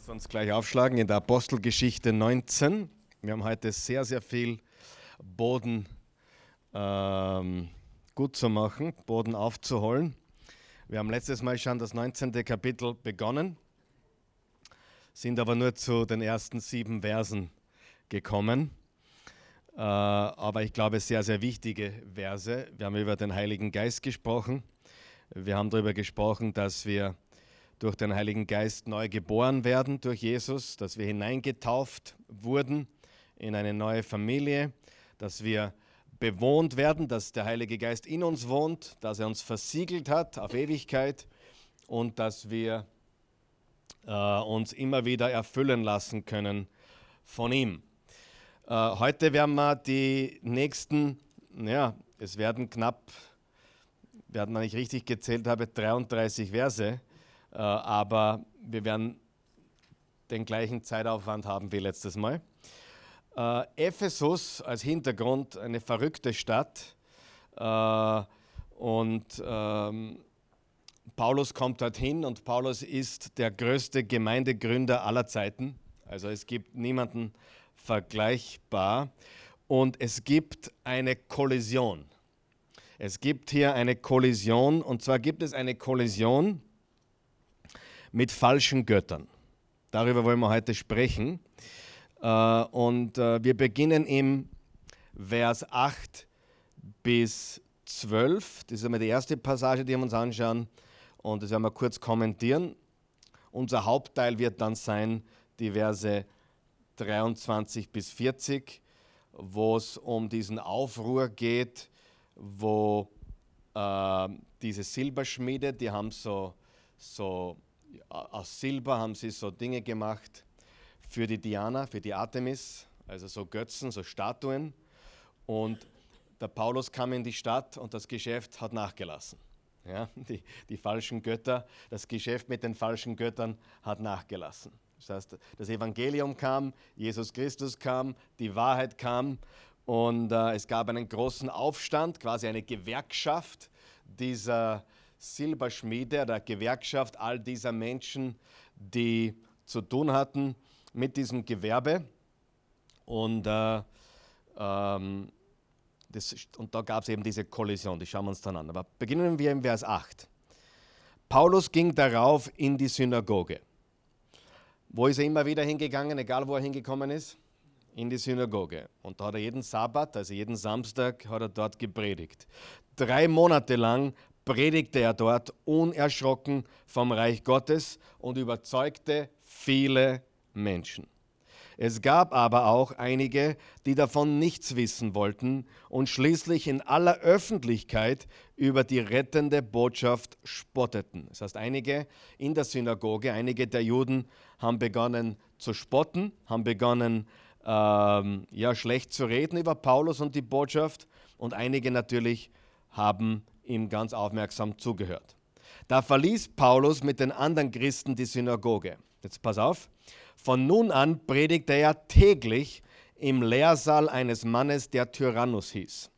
Lass uns gleich aufschlagen in der Apostelgeschichte 19. Wir haben heute sehr, sehr viel Boden ähm, gut zu machen, Boden aufzuholen. Wir haben letztes Mal schon das 19. Kapitel begonnen, sind aber nur zu den ersten sieben Versen gekommen. Äh, aber ich glaube, sehr, sehr wichtige Verse. Wir haben über den Heiligen Geist gesprochen. Wir haben darüber gesprochen, dass wir durch den Heiligen Geist neu geboren werden durch Jesus, dass wir hineingetauft wurden in eine neue Familie, dass wir bewohnt werden, dass der Heilige Geist in uns wohnt, dass er uns versiegelt hat auf Ewigkeit und dass wir äh, uns immer wieder erfüllen lassen können von ihm. Äh, heute werden wir die nächsten, ja, es werden knapp, werden wir nicht richtig gezählt habe, 33 Verse aber wir werden den gleichen Zeitaufwand haben wie letztes Mal. Äh, Ephesus als Hintergrund, eine verrückte Stadt. Äh, und ähm, Paulus kommt dorthin und Paulus ist der größte Gemeindegründer aller Zeiten. Also es gibt niemanden vergleichbar. Und es gibt eine Kollision. Es gibt hier eine Kollision und zwar gibt es eine Kollision mit falschen Göttern. Darüber wollen wir heute sprechen. Äh, und äh, wir beginnen im Vers 8 bis 12. Das ist einmal die erste Passage, die wir uns anschauen. Und das werden wir kurz kommentieren. Unser Hauptteil wird dann sein die Verse 23 bis 40, wo es um diesen Aufruhr geht, wo äh, diese Silberschmiede, die haben so, so aus Silber haben sie so Dinge gemacht für die Diana, für die Artemis, also so Götzen, so Statuen. Und der Paulus kam in die Stadt und das Geschäft hat nachgelassen. Ja, die, die falschen Götter, das Geschäft mit den falschen Göttern hat nachgelassen. Das heißt, das Evangelium kam, Jesus Christus kam, die Wahrheit kam und äh, es gab einen großen Aufstand, quasi eine Gewerkschaft dieser, Silberschmiede, der Gewerkschaft all dieser Menschen, die zu tun hatten mit diesem Gewerbe. Und, äh, ähm, das, und da gab es eben diese Kollision, die schauen wir uns dann an. Aber beginnen wir im Vers 8. Paulus ging darauf in die Synagoge. Wo ist er immer wieder hingegangen, egal wo er hingekommen ist? In die Synagoge. Und da hat er jeden Sabbat, also jeden Samstag, hat er dort gepredigt. Drei Monate lang predigte er dort unerschrocken vom Reich Gottes und überzeugte viele Menschen. Es gab aber auch einige, die davon nichts wissen wollten und schließlich in aller Öffentlichkeit über die rettende Botschaft spotteten. Das heißt, einige in der Synagoge, einige der Juden haben begonnen zu spotten, haben begonnen ähm, ja, schlecht zu reden über Paulus und die Botschaft und einige natürlich haben ihm ganz aufmerksam zugehört. Da verließ Paulus mit den anderen Christen die Synagoge. Jetzt pass auf. Von nun an predigte er täglich im Lehrsaal eines Mannes, der Tyrannus hieß.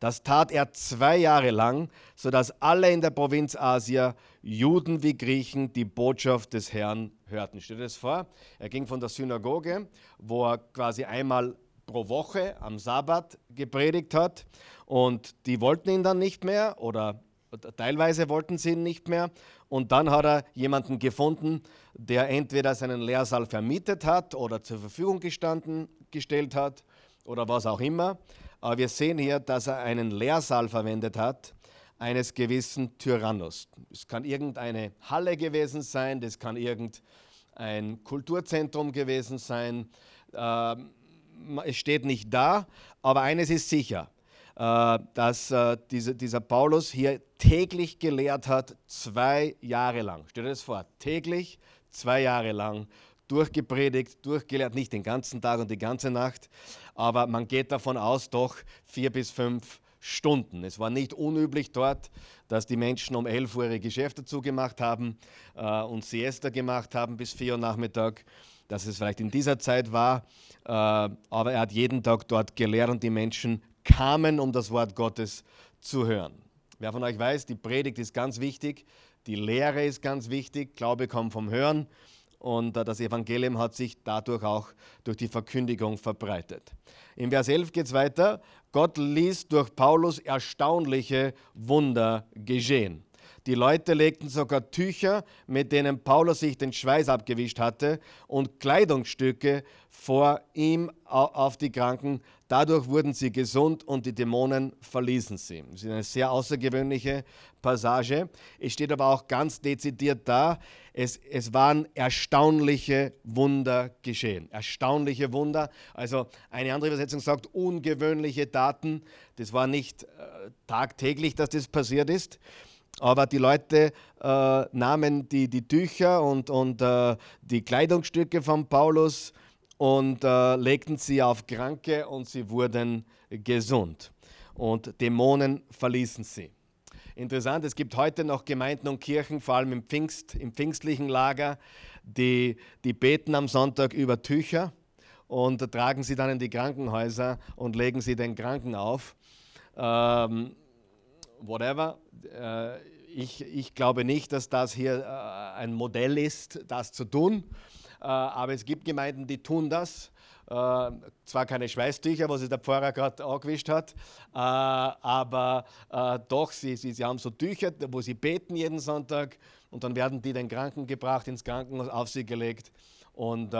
Das tat er zwei Jahre lang, sodass alle in der Provinz Asia, Juden wie Griechen, die Botschaft des Herrn hörten. Stell dir das vor? Er ging von der Synagoge, wo er quasi einmal pro Woche am Sabbat gepredigt hat und die wollten ihn dann nicht mehr oder teilweise wollten sie ihn nicht mehr. Und dann hat er jemanden gefunden, der entweder seinen Lehrsaal vermietet hat oder zur Verfügung gestanden, gestellt hat oder was auch immer. Aber wir sehen hier, dass er einen Lehrsaal verwendet hat, eines gewissen Tyrannus. Es kann irgendeine Halle gewesen sein, das kann irgendein Kulturzentrum gewesen sein. Ähm, es steht nicht da, aber eines ist sicher. Äh, dass äh, dieser Paulus hier täglich gelehrt hat, zwei Jahre lang. Stell dir das vor, täglich, zwei Jahre lang durchgepredigt, durchgelehrt, nicht den ganzen Tag und die ganze Nacht, aber man geht davon aus, doch vier bis fünf Stunden. Es war nicht unüblich dort, dass die Menschen um 11 Uhr ihre Geschäfte zugemacht haben äh, und Siesta gemacht haben bis 4 Uhr Nachmittag, dass es vielleicht in dieser Zeit war, äh, aber er hat jeden Tag dort gelehrt und die Menschen kamen, um das Wort Gottes zu hören. Wer von euch weiß, die Predigt ist ganz wichtig, die Lehre ist ganz wichtig, Glaube kommt vom Hören und äh, das Evangelium hat sich dadurch auch durch die Verkündigung verbreitet. In Vers 11 geht es weiter. Gott ließ durch Paulus erstaunliche Wunder geschehen. Die Leute legten sogar Tücher, mit denen Paulus sich den Schweiß abgewischt hatte, und Kleidungsstücke vor ihm auf die Kranken. Dadurch wurden sie gesund und die Dämonen verließen sie. Das ist eine sehr außergewöhnliche Passage. Es steht aber auch ganz dezidiert da, es, es waren erstaunliche Wunder geschehen. Erstaunliche Wunder. Also eine andere Übersetzung sagt ungewöhnliche Daten. Das war nicht äh, tagtäglich, dass das passiert ist. Aber die Leute äh, nahmen die, die Tücher und, und äh, die Kleidungsstücke von Paulus und äh, legten sie auf Kranke und sie wurden gesund. Und Dämonen verließen sie. Interessant, es gibt heute noch Gemeinden und Kirchen, vor allem im, Pfingst, im pfingstlichen Lager, die, die beten am Sonntag über Tücher und tragen sie dann in die Krankenhäuser und legen sie den Kranken auf. Ähm, whatever. Äh, ich, ich glaube nicht, dass das hier äh, ein Modell ist, das zu tun. Äh, aber es gibt Gemeinden, die tun das. zwar keine Schweißtücher, was sich der Pfarrer gerade angewischt hat, aber doch, sie, sie, sie haben so Tücher, wo sie beten jeden Sonntag und dann werden die den Kranken gebracht, ins Krankenhaus auf sie gelegt und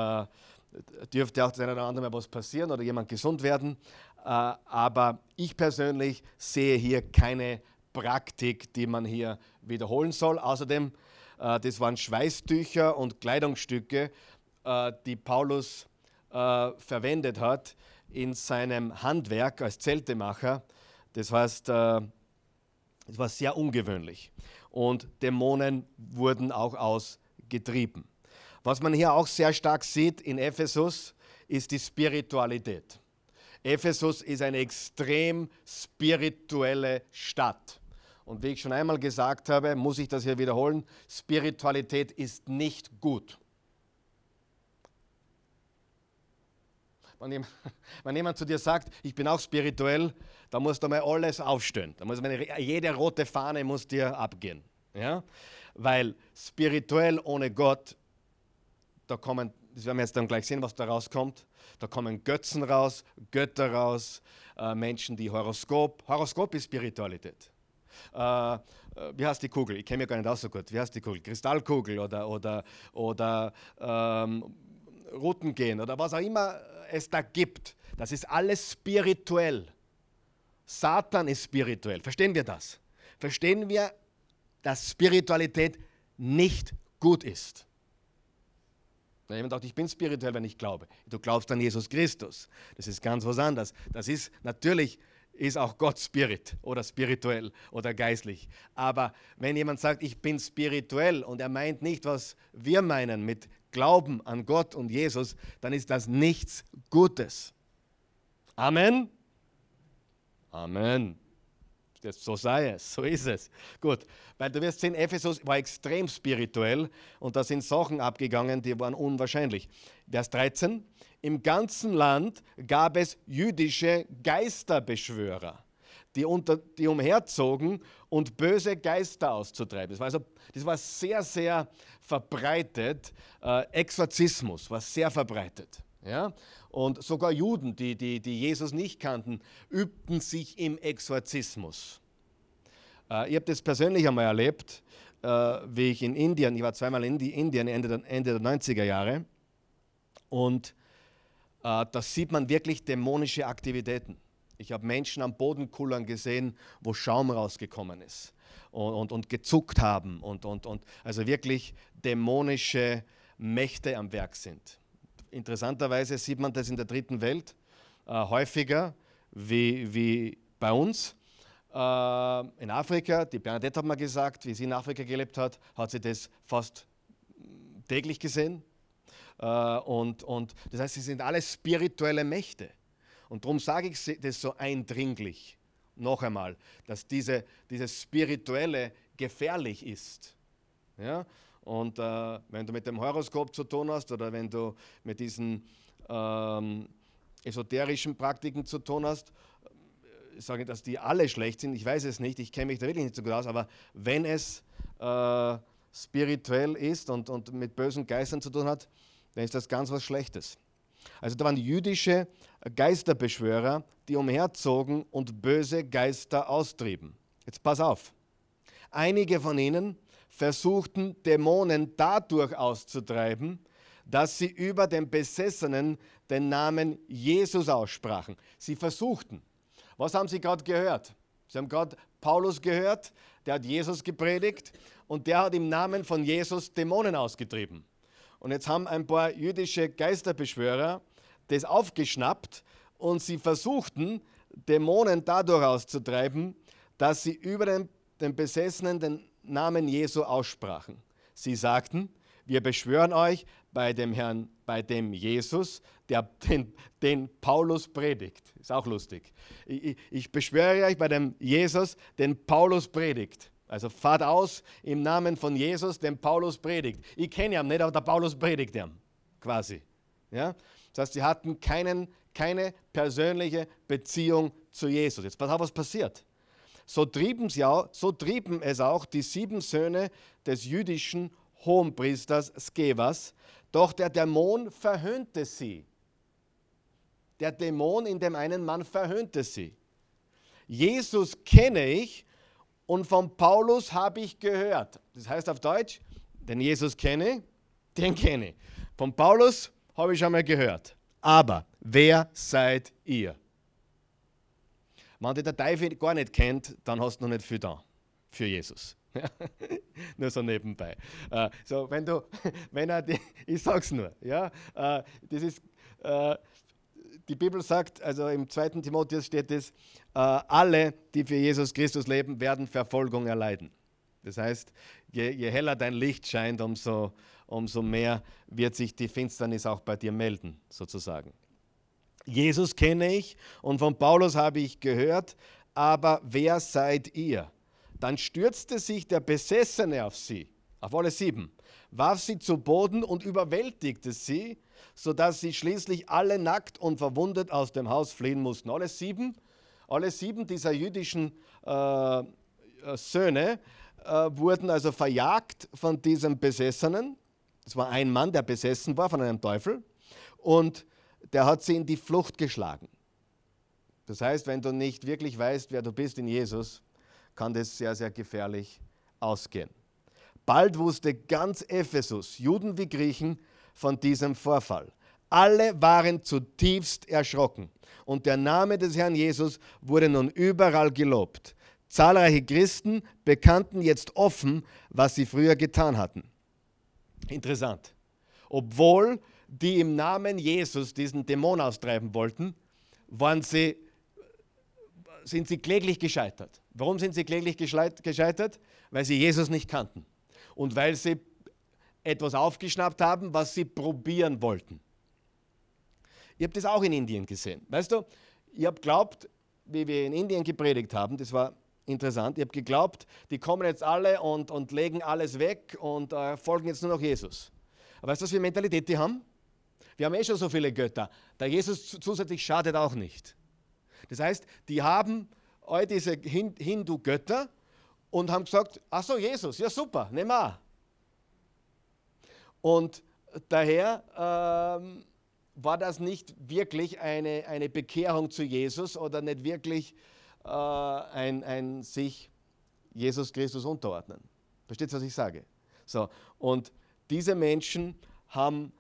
dürfte auch das eine oder andere Mal was passieren oder jemand gesund werden. Aber ich persönlich sehe hier keine Praktik, die man hier wiederholen soll. Außerdem, äh, das waren Schweißtücher und Kleidungsstücke, äh, die Paulus äh, verwendet hat in seinem Handwerk als Zeltemacher. Das heißt, es war sehr ungewöhnlich. Und Dämonen wurden auch ausgetrieben. Was man hier auch sehr stark sieht in Ephesus, ist die Spiritualität. Ephesus ist eine extrem spirituelle Stadt. Und wie ich schon einmal gesagt habe, muss ich das hier wiederholen, Spiritualität ist nicht gut. Wenn jemand, zu dir sagt, ich bin auch spirituell, dann musst du mal alles aufstellen. Da muss jede rote Fahne muss dir abgehen. Ja? Weil spirituell ohne Gott, da kommen, das werden wir jetzt dann gleich sehen, was da rauskommt, da kommen Götzen raus, Götter raus, äh, Menschen, die Horoskop, Horoskop ist Spiritualität. Äh, äh, wie heißt die Kugel? Ich kenne mich gar nicht aus so gut. Wie heißt die Kugel? Kristallkugel oder, oder, oder ähm, Routengehen oder was auch immer es da gibt. Das ist alles spirituell. Satan ist spirituell. Verstehen wir das? Verstehen wir, dass Spiritualität nicht gut ist? Wenn jemand sagt, ich bin spirituell, wenn ich glaube. Du glaubst an Jesus Christus. Das ist ganz was anderes. Das ist natürlich ist auch Gott Spirit oder spirituell oder geistlich. Aber wenn jemand sagt, ich bin spirituell und er meint nicht, was wir meinen mit Glauben an Gott und Jesus, dann ist das nichts Gutes. Amen. Amen. So sei es, so ist es. Gut, weil du wirst sehen, Ephesus war extrem spirituell und da sind Sachen abgegangen, die waren unwahrscheinlich. Vers 13, im ganzen Land gab es jüdische Geisterbeschwörer, die, unter, die umherzogen und böse Geister auszutreiben. Das war, also, das war sehr, sehr verbreitet. Äh, Exorzismus war sehr verbreitet. Ja? Und sogar Juden, die, die, die Jesus nicht kannten, übten sich im Exorzismus. Äh, ich habe das persönlich einmal erlebt, äh, wie ich in Indien, ich war zweimal in Indien Ende der, Ende der 90er Jahre, und äh, da sieht man wirklich dämonische Aktivitäten. Ich habe Menschen am Boden kullern gesehen, wo Schaum rausgekommen ist und, und, und gezuckt haben und, und, und also wirklich dämonische Mächte am Werk sind. Interessanterweise sieht man das in der dritten Welt äh, häufiger wie, wie bei uns. Äh, in Afrika, die Bernadette hat mal gesagt, wie sie in Afrika gelebt hat, hat sie das fast täglich gesehen. Äh, und, und das heißt, sie sind alles spirituelle Mächte. Und darum sage ich das so eindringlich, noch einmal, dass diese, dieses Spirituelle gefährlich ist. Ja? Und äh, wenn du mit dem Horoskop zu tun hast oder wenn du mit diesen ähm, esoterischen Praktiken zu tun hast, ich sage nicht, dass die alle schlecht sind, ich weiß es nicht, ich kenne mich da wirklich nicht so gut aus, aber wenn es äh, spirituell ist und, und mit bösen Geistern zu tun hat, dann ist das ganz was Schlechtes. Also da waren jüdische Geisterbeschwörer, die umherzogen und böse Geister austrieben. Jetzt pass auf. Einige von ihnen versuchten Dämonen dadurch auszutreiben, dass sie über den Besessenen den Namen Jesus aussprachen. Sie versuchten. Was haben sie gerade gehört? Sie haben gerade Paulus gehört, der hat Jesus gepredigt und der hat im Namen von Jesus Dämonen ausgetrieben. Und jetzt haben ein paar jüdische Geisterbeschwörer das aufgeschnappt und sie versuchten, Dämonen dadurch auszutreiben, dass sie über den, den Besessenen den Namen Jesu aussprachen. Sie sagten, wir beschwören euch bei dem Herrn, bei dem Jesus, der, den, den Paulus predigt. Ist auch lustig. Ich, ich beschwöre euch bei dem Jesus, den Paulus predigt. Also fahrt aus im Namen von Jesus, den Paulus predigt. Ich kenne ihn nicht, aber der Paulus predigt ihn, quasi. Ja? Das heißt, sie hatten keinen, keine persönliche Beziehung zu Jesus. Jetzt pass auf, was passiert. So trieben, sie auch, so trieben es auch die sieben Söhne des jüdischen Hohenpriesters Skevas, doch der Dämon verhöhnte sie. Der Dämon in dem einen Mann verhöhnte sie. Jesus kenne ich und von Paulus habe ich gehört. Das heißt auf Deutsch, den Jesus kenne, den kenne. Von Paulus habe ich schon mal gehört. Aber wer seid ihr? Wenn der Teufel gar nicht kennt, dann hast du noch nicht viel da für Jesus. nur so nebenbei. Äh, so, wenn du, wenn er, die, ich sag's nur, ja, äh, das ist, äh, die Bibel sagt, also im 2. Timotheus steht es, alle, die für Jesus Christus leben, werden Verfolgung erleiden. Das heißt, je, je heller dein Licht scheint, umso, umso mehr wird sich die Finsternis auch bei dir melden, sozusagen. Jesus kenne ich und von Paulus habe ich gehört, aber wer seid ihr? Dann stürzte sich der Besessene auf sie, auf alle sieben, warf sie zu Boden und überwältigte sie, sodass sie schließlich alle nackt und verwundet aus dem Haus fliehen mussten. Alle sieben, alle sieben dieser jüdischen äh, Söhne äh, wurden also verjagt von diesem Besessenen das war ein Mann, der besessen war von einem Teufel und der hat sie in die Flucht geschlagen. Das heißt, wenn du nicht wirklich weißt, wer du bist in Jesus, kann das sehr, sehr gefährlich ausgehen. Bald wusste ganz Ephesus, Juden wie Griechen, von diesem Vorfall. Alle waren zutiefst erschrocken und der Name des Herrn Jesus wurde nun überall gelobt. Zahlreiche Christen bekannten jetzt offen, was sie früher getan hatten. Interessant. Obwohl die im Namen Jesus diesen Dämon austreiben wollten, waren sie, sind sie kläglich gescheitert. Warum sind sie kläglich gescheitert? Weil sie Jesus nicht kannten und weil sie etwas aufgeschnappt haben, was sie probieren wollten. Ich habe das auch in Indien gesehen. Weißt du, ich habe glaubt, wie wir in Indien gepredigt haben, das war interessant. Ich habe geglaubt, die kommen jetzt alle und, und legen alles weg und äh, folgen jetzt nur noch Jesus. Aber weißt du, was für Mentalität die haben? Wir haben eh schon so viele Götter. Der Jesus zusätzlich schadet auch nicht. Das heißt, die haben all diese Hindu-Götter und haben gesagt, ach so, Jesus, ja super, nehmen wir. Und daher ähm, war das nicht wirklich eine, eine Bekehrung zu Jesus oder nicht wirklich äh, ein, ein sich Jesus Christus unterordnen. Versteht ihr, was ich sage? So, und diese Menschen haben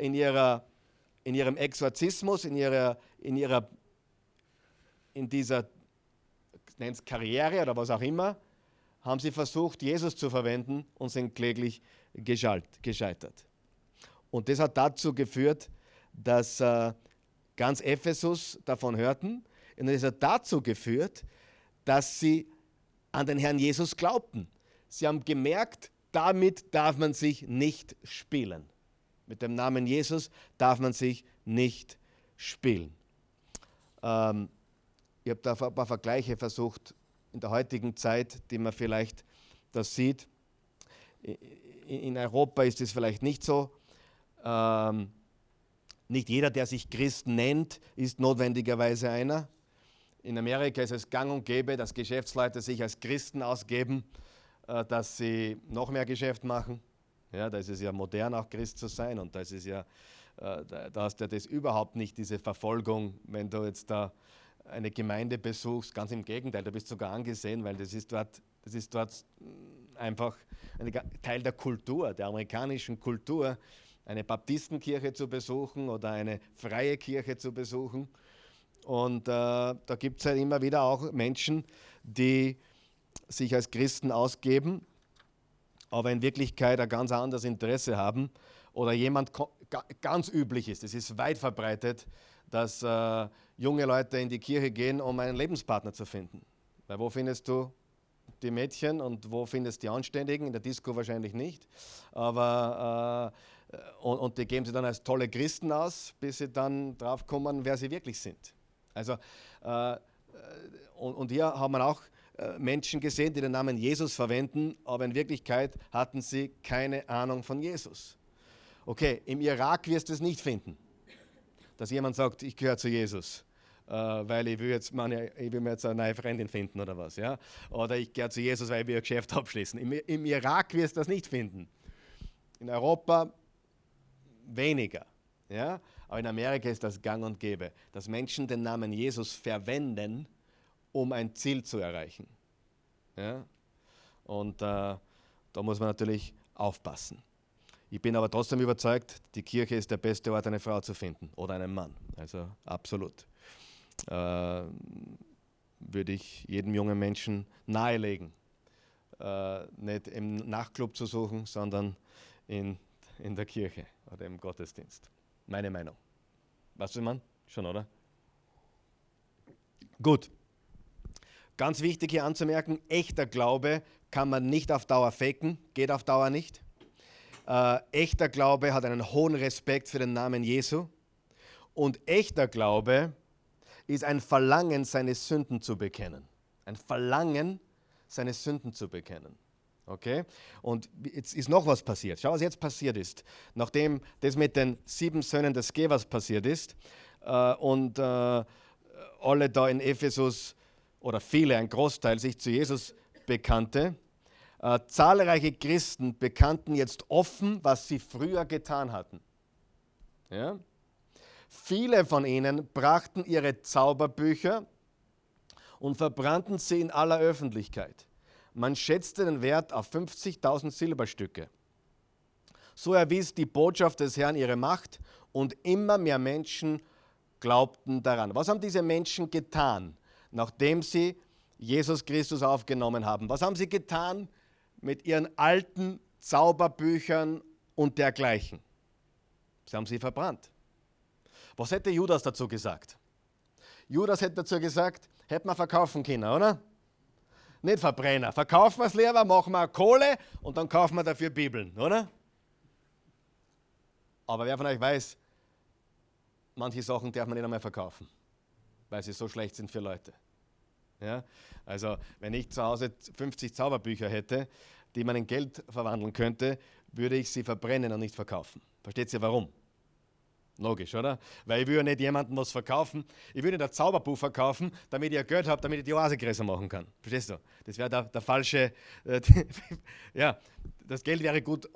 in, ihrer, in ihrem Exorzismus, in ihrer, in ihrer in dieser Karriere oder was auch immer, haben sie versucht, Jesus zu verwenden und sind kläglich gescheitert. Und das hat dazu geführt, dass äh, ganz Ephesus davon hörten und es hat dazu geführt, dass sie an den Herrn Jesus glaubten. Sie haben gemerkt, damit darf man sich nicht spielen. Mit dem Namen Jesus darf man sich nicht spielen. Ähm, ich habe da ein paar Vergleiche versucht in der heutigen Zeit, die man vielleicht das sieht. In Europa ist es vielleicht nicht so. Ähm, nicht jeder, der sich Christ nennt, ist notwendigerweise einer. In Amerika ist es gang und gäbe, dass Geschäftsleute sich als Christen ausgeben. äh, dass sie noch mehr Geschäft machen. Ja, da ist es ja modern, auch Christ zu sein. Und da ist es ja, äh, da, hast du ja das überhaupt nicht, diese Verfolgung, wenn du jetzt da eine Gemeinde besuchst, ganz im Gegenteil, du bist sogar angesehen, weil das ist dort, das ist dort einfach ein Teil der Kultur, der amerikanischen Kultur, eine Baptistenkirche zu besuchen oder eine freie Kirche zu besuchen. Und äh, da gibt es ja immer wieder auch Menschen, die sich als Christen ausgeben, aber in Wirklichkeit ein ganz anderes Interesse haben. Oder jemand ganz üblich ist, es ist weit verbreitet, dass äh, junge Leute in die Kirche gehen, um einen Lebenspartner zu finden. Weil wo findest du die Mädchen und wo findest du die Anständigen? In der Disco wahrscheinlich nicht. Aber, äh, und, und, die geben sie dann als tolle Christen aus, bis sie dann drauf kommen, wer sie wirklich sind. Also, äh, und, und, hier haben wir auch äh, Menschen gesehen, die den Namen Jesus verwenden, aber in Wirklichkeit hatten sie keine Ahnung von Jesus. Okay, im Irak wirst du es nicht finden, dass jemand sagt, ich gehöre zu Jesus äh, weil ich will, jetzt meine, ich will mir jetzt eine neue Freundin finden oder was. Ja? Oder ich gehe zu Jesus, weil ich ein Geschäft abschließen. Im, Im Irak wirst du das nicht finden. In Europa weniger. Ja? Aber in Amerika ist das gang und gäbe, dass Menschen den Namen Jesus verwenden, um ein Ziel zu erreichen. Ja? Und äh, da muss man natürlich aufpassen. Ich bin aber trotzdem überzeugt, die Kirche ist der beste Ort, eine Frau zu finden oder einen Mann. Also absolut äh, würde ich jedem jungen Menschen nahelegen, äh, nicht im Nachtclub zu suchen, sondern in, in der Kirche oder im Gottesdienst. Meine Meinung. Weißt du, man? Schon, oder? Gut. Ganz wichtig hier anzumerken, echter Glaube kann man nicht auf Dauer faken, geht auf Dauer nicht. Äh, echter Glaube hat einen hohen Respekt für den Namen Jesu. Und echter Glaube ist ein Verlangen, seine Sünden zu bekennen. Ein Verlangen, seine Sünden zu bekennen. Okay? Und jetzt ist noch was passiert. Schau, was jetzt passiert ist. Nachdem das mit den sieben Söhnen des Gevers passiert ist äh, und äh, alle da in Ephesus oder viele, ein Großteil sich zu Jesus bekannte, äh, zahlreiche Christen bekannten jetzt offen, was sie früher getan hatten. Ja? Viele von ihnen brachten ihre Zauberbücher und verbrannten sie in aller Öffentlichkeit. Man schätzte den Wert auf 50.000 Silberstücke. So erwies die Botschaft des Herrn ihre Macht und immer mehr Menschen glaubten daran. Was haben diese Menschen getan, nachdem sie Jesus Christus aufgenommen haben? Was haben sie getan mit ihren alten Zauberbüchern und dergleichen? Sie haben sie verbrannt. Was hätte Judas dazu gesagt? Judas hätte dazu gesagt, hätte man verkaufen können, oder? Nicht Verbrenner. Verkaufen wir es lieber, machen wir Kohle und dann kaufen wir dafür Bibeln, oder? Aber wer von euch weiß, manche Sachen darf man nicht einmal verkaufen, weil sie so schlecht sind für Leute. Ja? Also, wenn ich zu Hause 50 Zauberbücher hätte, die man in Geld verwandeln könnte, würde ich sie verbrennen und nicht verkaufen. Versteht ihr warum? Logisch, oder? Weil ich ja nicht jemandem was verkaufen. Ich nicht ein Zauberbuch verkaufen, damit ich Geld habe, damit ich die Oase größer machen kann. Verstehst du? Das wäre der, der, falsche. Äh, ja, das Geld wäre gut,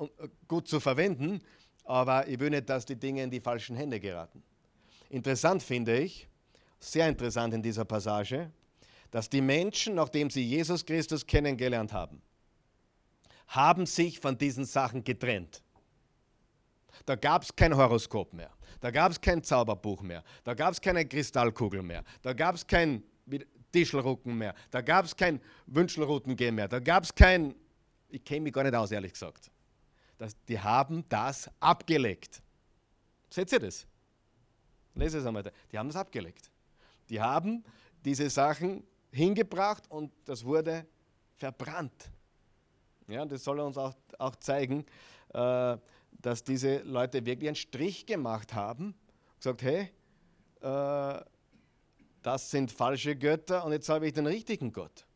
gut zu verwenden, aber ich will nicht, dass die Dinge in die falschen Hände geraten. Interessant finde ich, sehr interessant in dieser Passage, dass die Menschen, nachdem sie Jesus Christus kennengelernt haben, haben sich von diesen Sachen getrennt. Da gab es kein Horoskop mehr. Da gab es kein Zauberbuch mehr. Da gab es keine Kristallkugel mehr. Da gab es kein Tischelrucken mehr. Da gab es kein Wünschelrutengehen mehr. Da gab es kein, ich kenne mich gar nicht aus, ehrlich gesagt. Das, die haben das abgelegt. Seht ihr das? Lese es einmal. Die haben das abgelegt. Die haben diese Sachen hingebracht und das wurde verbrannt. Ja, das soll uns auch, auch zeigen, äh, dass diese Leute wirklich einen Strich gemacht haben, gesagt, hey, äh, das sind falsche Götter und jetzt habe ich den richtigen Gott.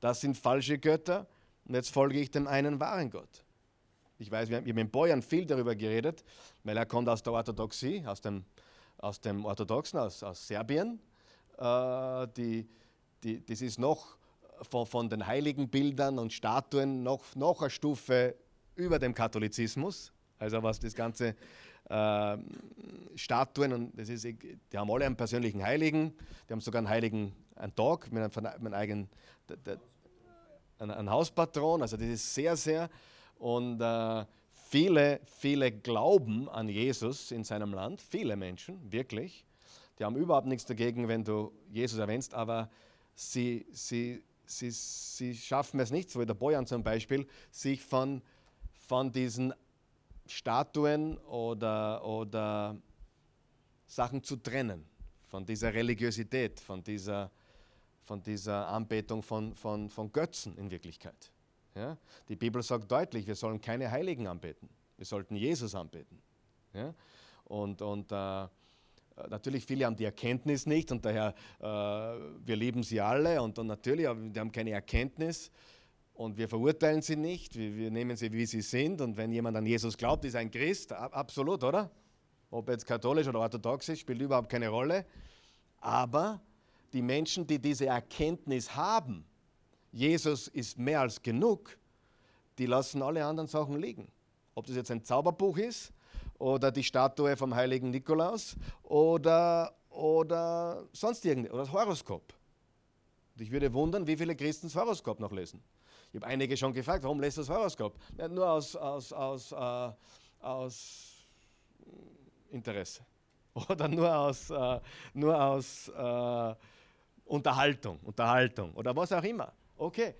Das sind falsche Götter und jetzt folge ich dem einen wahren Gott. Ich weiß, wir haben mit Bojan viel darüber geredet, weil er kommt aus der Orthodoxie, aus dem, aus dem Orthodoxen, aus, aus Serbien. Äh, die, die, das ist noch von, von den heiligen Bildern und Statuen noch, noch eine Stufe über dem Katholizismus. Also was das ganze äh, Statuen und das ist, die haben alle einen persönlichen Heiligen, die haben sogar einen Heiligen, einen Tag mit einem, mit einem eigenen, einen, einen Hauspatron. Also das ist sehr, sehr und äh, viele, viele glauben an Jesus in seinem Land, viele Menschen, wirklich. Die haben überhaupt nichts dagegen, wenn du Jesus erwähnst, aber sie, sie, sie, sie schaffen es nicht, so wie der Bojan zum Beispiel, sich von, von diesen Statuen oder, oder Sachen zu trennen, von dieser Religiosität, von dieser, von dieser Anbetung von, von, von Götzen in Wirklichkeit. Ja? Die Bibel sagt deutlich, wir sollen keine Heiligen anbeten, wir sollten Jesus anbeten. Ja? Und, und äh, natürlich viele haben die Erkenntnis nicht und daher, äh, wir lieben sie alle und, und natürlich, aber die haben keine Erkenntnis und wir verurteilen sie nicht, wir, wir, nehmen sie, wie sie sind. Und wenn jemand an Jesus glaubt, ist ein Christ, absolut, oder? Ob jetzt katholisch oder orthodox ist, spielt überhaupt keine Rolle. Aber die Menschen, die diese Erkenntnis haben, Jesus ist mehr als genug, die lassen alle anderen Sachen liegen. Ob das jetzt ein Zauberbuch ist oder die Statue vom heiligen Nikolaus oder, oder sonst irgendwas, oder das Horoskop. Und ich würde wundern, wie viele Christen das Horoskop noch lesen. Ich habe einige schon gefragt, warum lässt du das Horoskop? Ja, nur aus, aus, aus, äh, aus Interesse. Oder nur aus, äh, nur aus äh, Unterhaltung, Unterhaltung oder was auch immer. Okay,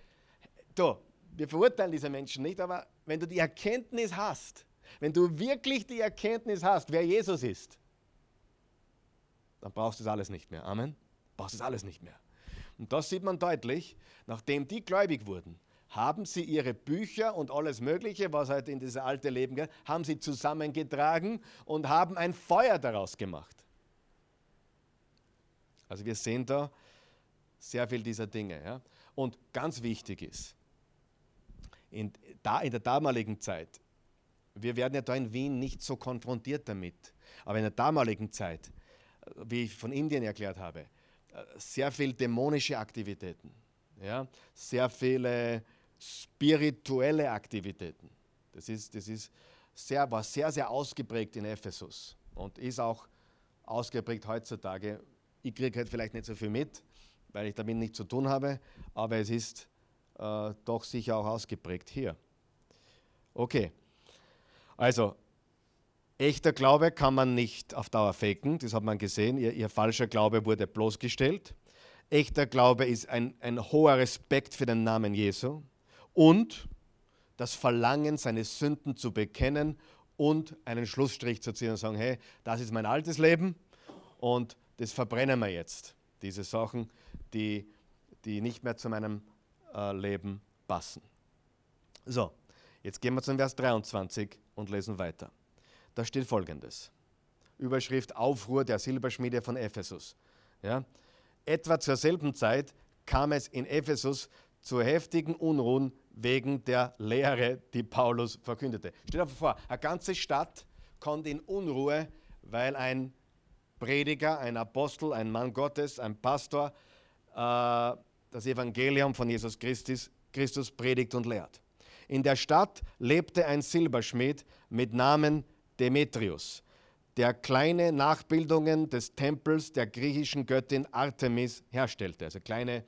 du, wir verurteilen diese Menschen nicht, aber wenn du die Erkenntnis hast, wenn du wirklich die Erkenntnis hast, wer Jesus ist, dann brauchst du das alles nicht mehr. Amen. Brauchst du das alles nicht mehr. Und das sieht man deutlich, nachdem die gläubig wurden, haben sie ihre Bücher und alles Mögliche, was halt in dieses alte Leben geht, haben sie zusammengetragen und haben ein Feuer daraus gemacht. Also wir sehen da sehr viel dieser Dinge. Ja? Und ganz wichtig ist, in, da, in der damaligen Zeit, wir werden ja da in Wien nicht so konfrontiert damit, aber in der damaligen Zeit, wie ich von Indien erklärt habe, sehr viel dämonische Aktivitäten, ja? sehr viele spirituelle Aktivitäten. Das, ist, das ist sehr, war sehr, sehr ausgeprägt in Ephesus und ist auch ausgeprägt heutzutage. Ich kriege halt vielleicht nicht so viel mit, weil ich damit nichts zu tun habe, aber es ist äh, doch sicher auch ausgeprägt hier. Okay, also echter Glaube kann man nicht auf Dauer faken, das hat man gesehen, ihr, ihr falscher Glaube wurde bloßgestellt. Echter Glaube ist ein, ein hoher Respekt für den Namen Jesu und das Verlangen, seine Sünden zu bekennen und einen Schlussstrich zu ziehen und sagen, hey, das ist mein altes Leben und das verbrennen wir jetzt. Diese Sachen, die, die nicht mehr zu meinem äh, Leben passen. So, jetzt gehen wir zum Vers 23 und lesen weiter. Da steht folgendes. Überschrift Aufruhr der Silberschmiede von Ephesus. Ja? Etwa zur selben Zeit kam es in Ephesus zu heftigen Unruhen wegen der Lehre, die Paulus verkündete. Stellt euch vor, eine ganze Stadt kommt in Unruhe, weil ein Prediger, ein Apostel, ein Mann Gottes, ein Pastor äh, das Evangelium von Jesus Christus, Christus predigt und lehrt. In der Stadt lebte ein Silberschmied mit Namen Demetrius, der kleine Nachbildungen des Tempels der griechischen Göttin Artemis herstellte. Also kleine,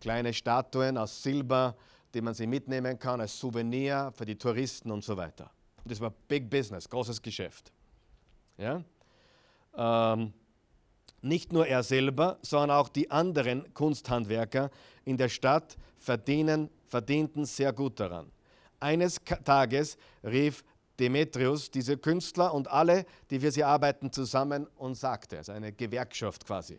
kleine Statuen aus Silber, die man sich mitnehmen kann als Souvenir für die Touristen und so weiter. Das war Big Business, großes Geschäft. Ja? Ähm, nicht nur er selber, sondern auch die anderen Kunsthandwerker in der Stadt verdienen, verdienten sehr gut daran. Eines Tages rief Demetrius diese Künstler und alle, die für sie arbeiten, zusammen und sagte, also eine Gewerkschaft quasi,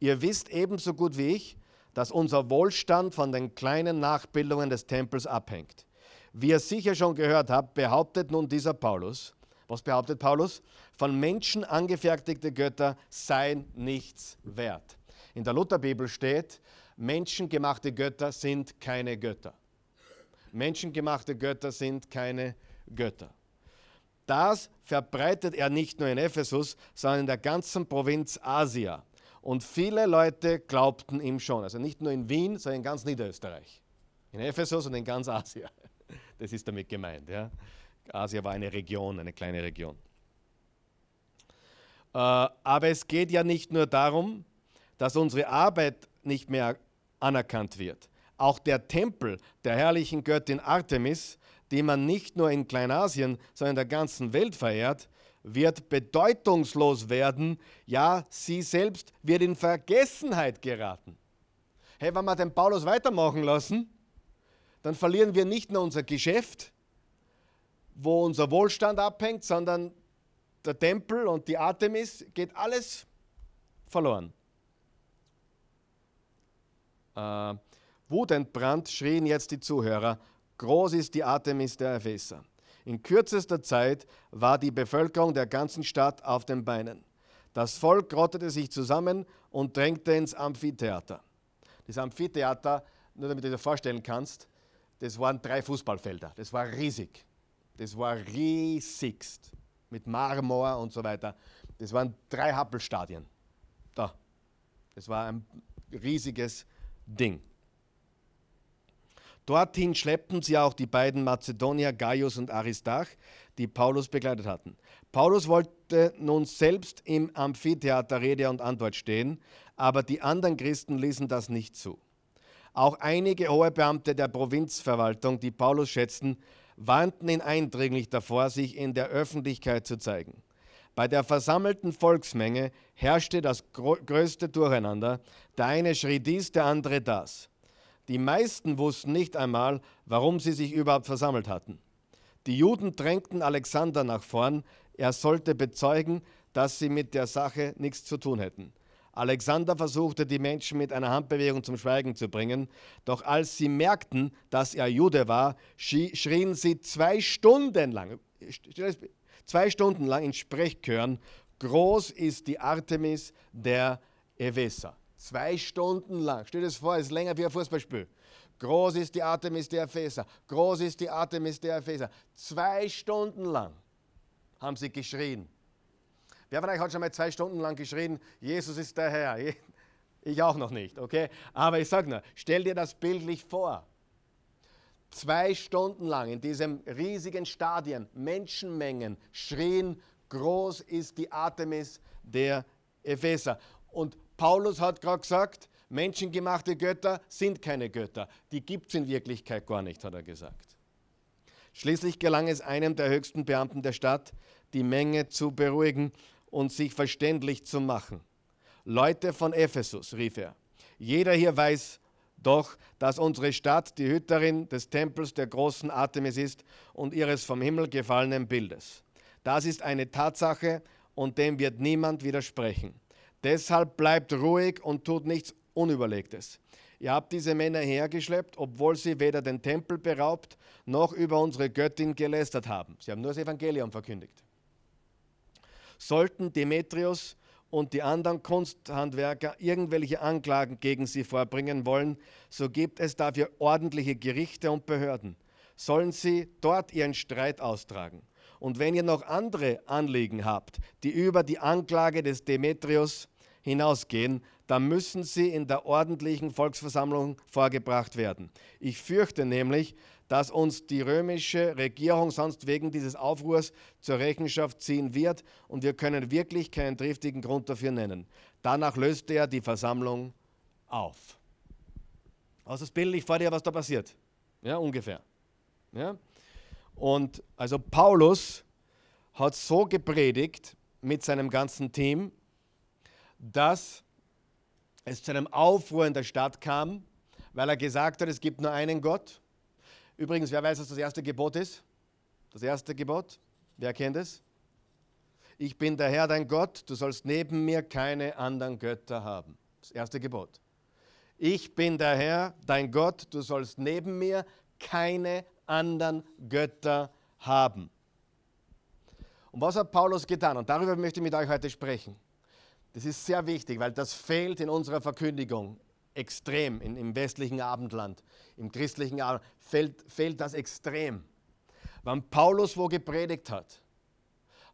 ihr wisst ebenso gut wie ich, dass unser Wohlstand von den kleinen Nachbildungen des Tempels abhängt. Wie ihr sicher schon gehört habt, behauptet nun dieser Paulus, was behauptet Paulus? Von Menschen angefertigte Götter seien nichts wert. In der Lutherbibel steht, menschengemachte Götter sind keine Götter. Menschengemachte Götter sind keine Götter. Das verbreitet er nicht nur in Ephesus, sondern in der ganzen Provinz Asia Und viele Leute glaubten ihm schon. Also nicht nur in Wien, sondern in ganz Niederösterreich. In Ephesus und in ganz Asien. Das ist damit gemeint. Ja. Asien war eine Region, eine kleine Region. Äh, aber es geht ja nicht nur darum, dass unsere Arbeit nicht mehr anerkannt wird. Auch der Tempel der herrlichen Göttin Artemis, die man nicht nur in Kleinasien, sondern in der ganzen Welt verehrt, wird bedeutungslos werden. Ja, sie selbst wird in Vergessenheit geraten. Hey, wenn wir den Paulus weitermachen lassen, dann verlieren wir nicht nur unser Geschäft, wo unser Wohlstand abhängt, sondern der Tempel und die Artemis geht alles verloren. Äh, wutentbrannt schrien jetzt die Zuhörer, groß ist die Artemis der Epheser. In kürzester Zeit war die Bevölkerung der ganzen Stadt auf den Beinen. Das Volk rottete sich zusammen und drängte ins Amphitheater. Das Amphitheater, nur damit du dir vorstellen kannst, das waren drei Fußballfelder. Das war riesig. Das war riesigst. Mit Marmor und so weiter. Das waren drei Happelstadien. Da. Das war ein riesiges Ding. Dorthin schleppten sie auch die beiden Mazedonier Gaius und Aristarch, die Paulus begleitet hatten. Paulus wollte nun selbst im Amphitheater Rede und Antwort stehen, aber die anderen Christen ließen das nicht zu. Auch einige hohe Beamte der Provinzverwaltung, die Paulus schätzten, warnten ihn eindringlich davor, sich in der Öffentlichkeit zu zeigen. Bei der versammelten Volksmenge herrschte das größte Durcheinander. Der eine schrie dies, der andere das. Die meisten wussten nicht einmal, warum sie sich überhaupt versammelt hatten. Die Juden drängten Alexander nach vorn, er sollte bezeugen, dass sie mit der Sache nichts zu tun hätten. Alexander versuchte die Menschen mit einer Handbewegung zum Schweigen zu bringen, doch als sie merkten, dass er Jude war, schrien sie zwei Stunden lang, zwei Stunden lang in Sprechchören, groß ist die Artemis der Epheser. Zwei Stunden lang. Stell dir das vor, ist länger wie ein Fußballspiel. Groß ist die Artemis der Epheser. Groß ist die Artemis der Epheser. Zwei Stunden lang haben sie geschrien. Wer von euch hat schon mal zwei Stunden lang geschrien, Jesus ist der Herr? Ich auch noch nicht, okay? Aber ich sage nur, stell dir das bildlich vor. Zwei Stunden lang in diesem riesigen Stadion, Menschenmengen schrien, groß ist die Artemis der Epheser. Und Paulus hat gerade gesagt, menschengemachte Götter sind keine Götter. Die gibt es in Wirklichkeit gar nicht, hat er gesagt. Schließlich gelang es einem der höchsten Beamten der Stadt, die Menge zu beruhigen und sich verständlich zu machen. Leute von Ephesus, rief er, jeder hier weiß doch, dass unsere Stadt die Hüterin des Tempels der großen Artemis ist und ihres vom Himmel gefallenen Bildes. Das ist eine Tatsache und dem wird niemand widersprechen. Deshalb bleibt ruhig und tut nichts Unüberlegtes. Ihr habt diese Männer hergeschleppt, obwohl sie weder den Tempel beraubt noch über unsere Göttin gelästert haben. Sie haben nur das Evangelium verkündigt. Sollten Demetrius und die anderen Kunsthandwerker irgendwelche Anklagen gegen sie vorbringen wollen, so gibt es dafür ordentliche Gerichte und Behörden. Sollen sie dort ihren Streit austragen. Und wenn ihr noch andere Anliegen habt, die über die Anklage des Demetrius hinausgehen, dann müssen sie in der ordentlichen Volksversammlung vorgebracht werden. Ich fürchte nämlich, dass uns die römische Regierung sonst wegen dieses Aufruhrs zur Rechenschaft ziehen wird und wir können wirklich keinen triftigen Grund dafür nennen. Danach löste er die Versammlung auf. Also das bildlich vor dir, was da passiert. Ja, ungefähr. Ja? Und also Paulus hat so gepredigt mit seinem ganzen Team, dass es zu einem Aufruhr in der Stadt kam, weil er gesagt hat, es gibt nur einen Gott. Übrigens, wer weiß, was das erste Gebot ist? Das erste Gebot, wer kennt es? Ich bin der Herr, dein Gott, du sollst neben mir keine anderen Götter haben. Das erste Gebot. Ich bin der Herr, dein Gott, du sollst neben mir keine anderen Götter haben. Und was hat Paulus getan? Und darüber möchte ich mit euch heute sprechen. Das ist sehr wichtig, weil das fehlt in unserer Verkündigung extrem in, im westlichen Abendland, im christlichen Abendland, fehlt, fehlt das extrem. Wenn Paulus wo gepredigt hat,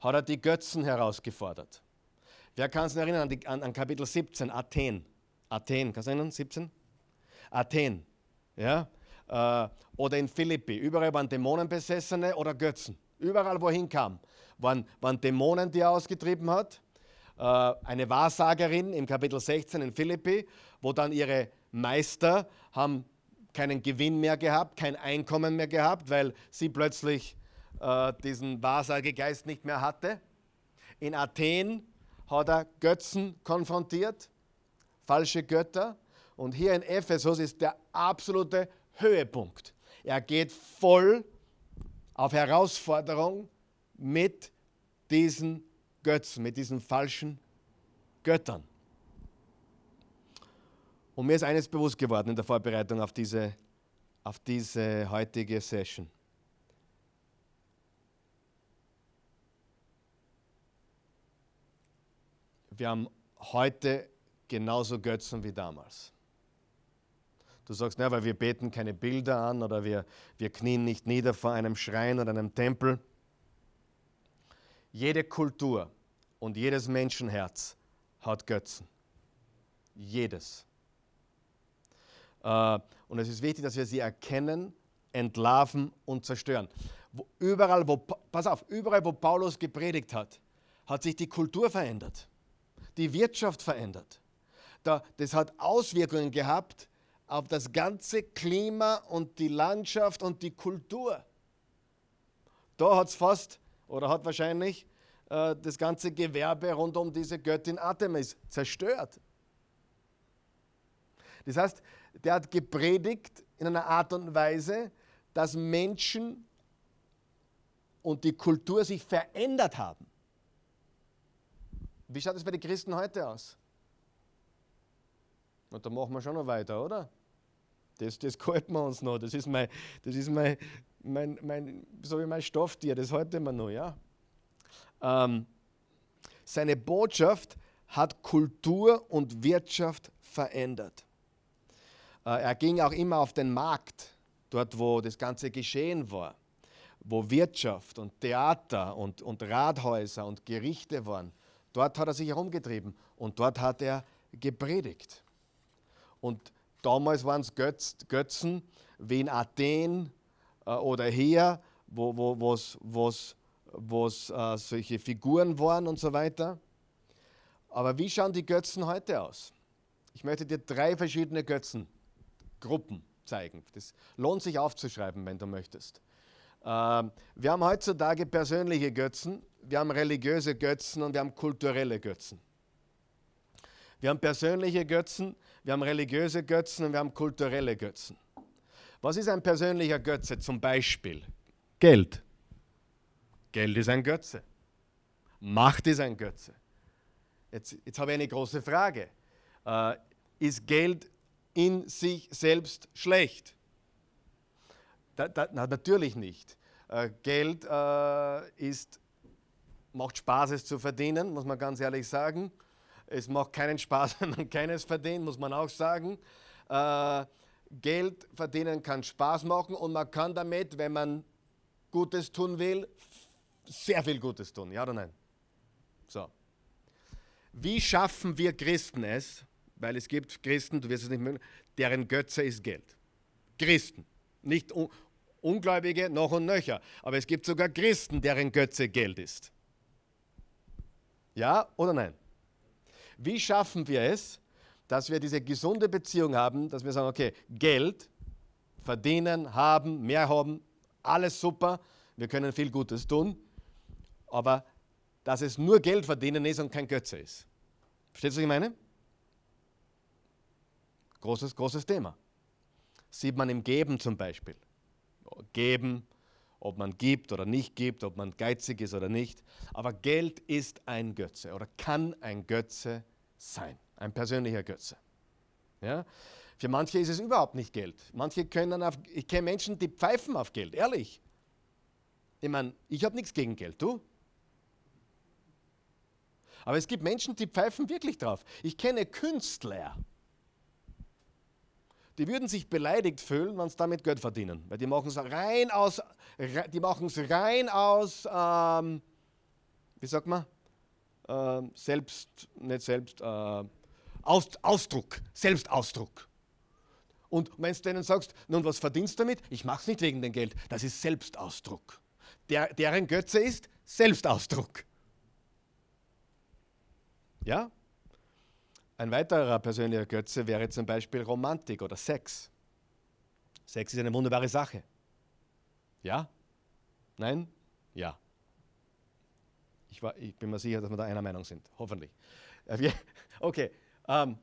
hat er die Götzen herausgefordert. Wer kann sich erinnern an, die, an, an, Kapitel 17, Athen? Athen, kannst du erinnern? 17? Athen. Ja? Äh, oder in Philippi. Überall waren Dämonenbesessene oder Götzen. Überall, wohin kam, waren, waren Dämonen, die er ausgetrieben hat. Äh, eine Wahrsagerin im Kapitel 16 in Philippi, wo dann ihre Meister haben keinen Gewinn mehr gehabt, kein Einkommen mehr gehabt, weil sie plötzlich äh, diesen Wahrsagegeist nicht mehr hatte. In Athen hat er Götzen konfrontiert, falsche Götter. Und hier in Ephesus ist der absolute Höhepunkt. Er geht voll auf Herausforderung mit diesen Götzen, mit diesen falschen Göttern. Und mir ist eines bewusst geworden in der Vorbereitung auf diese, auf diese heutige Session. Wir haben heute genauso Götzen wie damals. Du sagst, na, weil wir beten keine Bilder an oder wir, wir knien nicht nieder vor einem Schrein oder einem Tempel. Jede Kultur und jedes Menschenherz hat Götzen. Jedes. Äh, und es ist wichtig, dass wir sie erkennen, entlarven und zerstören. Überall, wo, pass auf, überall, wo Paulus gepredigt hat, hat sich die Kultur verändert, die Wirtschaft verändert. Da, das hat Auswirkungen gehabt auf das ganze Klima und die Landschaft und die Kultur. Da hat es fast oder hat wahrscheinlich äh, das ganze Gewerbe rund um diese Göttin Artemis zerstört. Das heißt, der hat gepredigt in einer Art und Weise, dass Menschen und die Kultur sich verändert haben. Wie schaut es bei den Christen heute aus? Und da machen wir schon noch weiter, oder? Das, das halten wir uns noch. Das ist mein, das ist mein, mein, mein so wie mein Stofftier, das halten wir noch, ja. Ähm, seine Botschaft hat Kultur und Wirtschaft verändert. Äh, er ging auch immer auf den Markt, dort wo das Ganze geschehen war, wo Wirtschaft und Theater und, und Rathäuser und Gerichte waren. Dort hat er sich herumgetrieben und dort hat er gepredigt. Und damals waren es Götz, Götzen wie in Athen äh, oder hier, wo wo, wo's, äh, solche Figuren waren und so weiter. Aber wie schauen die Götzen heute aus? Ich möchte dir drei verschiedene Götzen Gruppen zeigen. Das lohnt sich aufzuschreiben, wenn du möchtest. Ähm, wir haben heutzutage persönliche Götzen, wir haben religiöse Götzen und wir haben kulturelle Götzen. Wir haben persönliche Götzen, wir haben religiöse Götzen und wir haben kulturelle Götzen. Was ist ein persönlicher Götze zum Beispiel? Geld. Geld ist ein Götze. Macht ist ein Götze. Jetzt, jetzt habe ich eine große Frage. Äh, ist Geld in sich selbst schlecht? Da, da, na, natürlich nicht. Äh, Geld äh, ist, macht Spaß, es zu verdienen, muss man ganz ehrlich sagen. Es macht keinen Spaß, wenn man keines verdient, muss man auch sagen. Geld verdienen kann Spaß machen und man kann damit, wenn man Gutes tun will, sehr viel Gutes tun. Ja oder nein? So. Wie schaffen wir Christen es, weil es gibt Christen, du wirst es nicht mögen, deren Götze ist Geld. Christen, nicht un Ungläubige noch und nöcher, aber es gibt sogar Christen, deren Götze Geld ist. Ja oder nein? Wie schaffen wir es, dass wir diese gesunde Beziehung haben, dass wir sagen, okay, Geld verdienen, haben, mehr haben, alles super, wir können viel Gutes tun, aber dass es nur Geld verdienen ist und kein Götze ist. Verstehst du, was ich meine? Großes, großes Thema. Sieht man im Geben zum Beispiel. Geben, ob man gibt oder nicht gibt, ob man geizig ist oder nicht. Aber Geld ist ein Götze oder kann ein Götze sein, ein persönlicher Götze. Ja? Für manche ist es überhaupt nicht Geld. Manche können auf, ich kenne Menschen, die pfeifen auf Geld, ehrlich. Ich meine, ich habe nichts gegen Geld, du? Aber es gibt Menschen, die pfeifen wirklich drauf. Ich kenne Künstler, die würden sich beleidigt fühlen, wenn sie damit Geld verdienen. Weil die machen es rein aus, die machen es rein aus, ähm, wie sagt man, äh, Selbst, nicht Selbst, äh, Aus, Ausdruck, Selbstausdruck. Und wenn du denen sagst, nun was verdienst du damit? Ich mache es nicht wegen dem Geld, das ist Selbstausdruck. Der, deren Götze ist Selbstausdruck. Ja? Ein weiterer persönlicher Götze wäre zum Beispiel Romantik oder Sex. Sex ist eine wunderbare Sache. Ja? Nein? Ja. Ich, war, ich bin mir sicher, dass wir da einer Meinung sind. Hoffentlich. Okay. Ähm.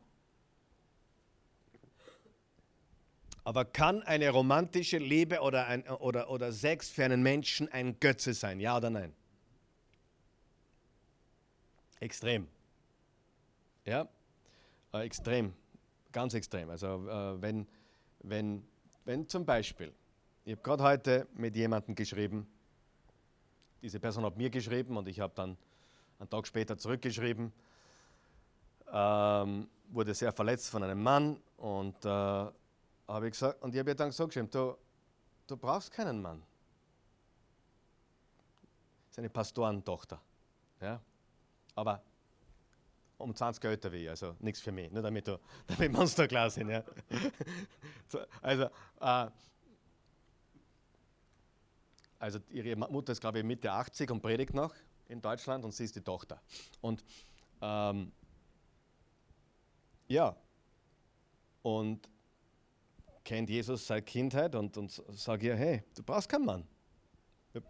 Aber kann eine romantische Liebe oder, ein, oder, oder Sex für einen Menschen ein Götze sein? Ja oder nein? Extrem. Ja, äh, extrem, ganz extrem. Also äh, wenn, wenn, wenn zum Beispiel, ich habe gerade heute mit jemandem geschrieben, diese Person hat mir geschrieben und ich habe dann einen Tag später zurückgeschrieben, ähm, wurde sehr verletzt von einem Mann und äh, habe ich gesagt, und ich habe ihr dann geschrieben, du, du brauchst keinen Mann. Das ist eine Pastorentochter. Ja? Aber um 20 Jahre älter wie ich, also nichts für mich, nur damit, du, damit wir uns da klar sind. Ja. also, äh, also ihre Mutter ist, glaube ich, Mitte 80 und predigt noch in Deutschland und sie ist die Tochter. Und ähm, ja, und kennt Jesus seit Kindheit und, und sage ihr, hey, du brauchst keinen Mann.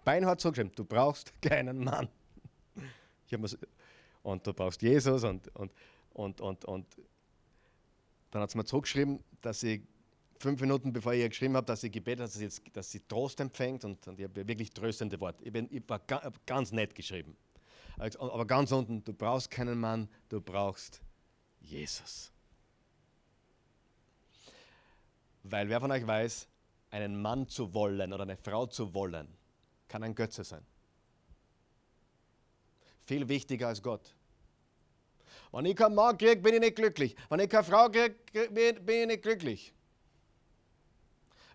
Beinhard so geschrieben, du brauchst keinen Mann. Ich mir und du brauchst Jesus und, und, und, und, und dann hat sie mir zurückgeschrieben, dass sie fünf Minuten bevor ich ihr geschrieben habe, dass sie gebetet hat, dass sie, dass sie Trost empfängt und, und ich habe wirklich tröstende Worte. Ich, bin, ich war ga, ganz nett geschrieben. Aber ganz unten, du brauchst keinen Mann, du brauchst Jesus. Weil wer von euch weiß, einen Mann zu wollen oder eine Frau zu wollen, kann ein Götze sein. Viel wichtiger als Gott. Wenn ich keinen Mann kriege, bin ich nicht glücklich. Wenn ich keine Frau kriege, bin ich nicht glücklich.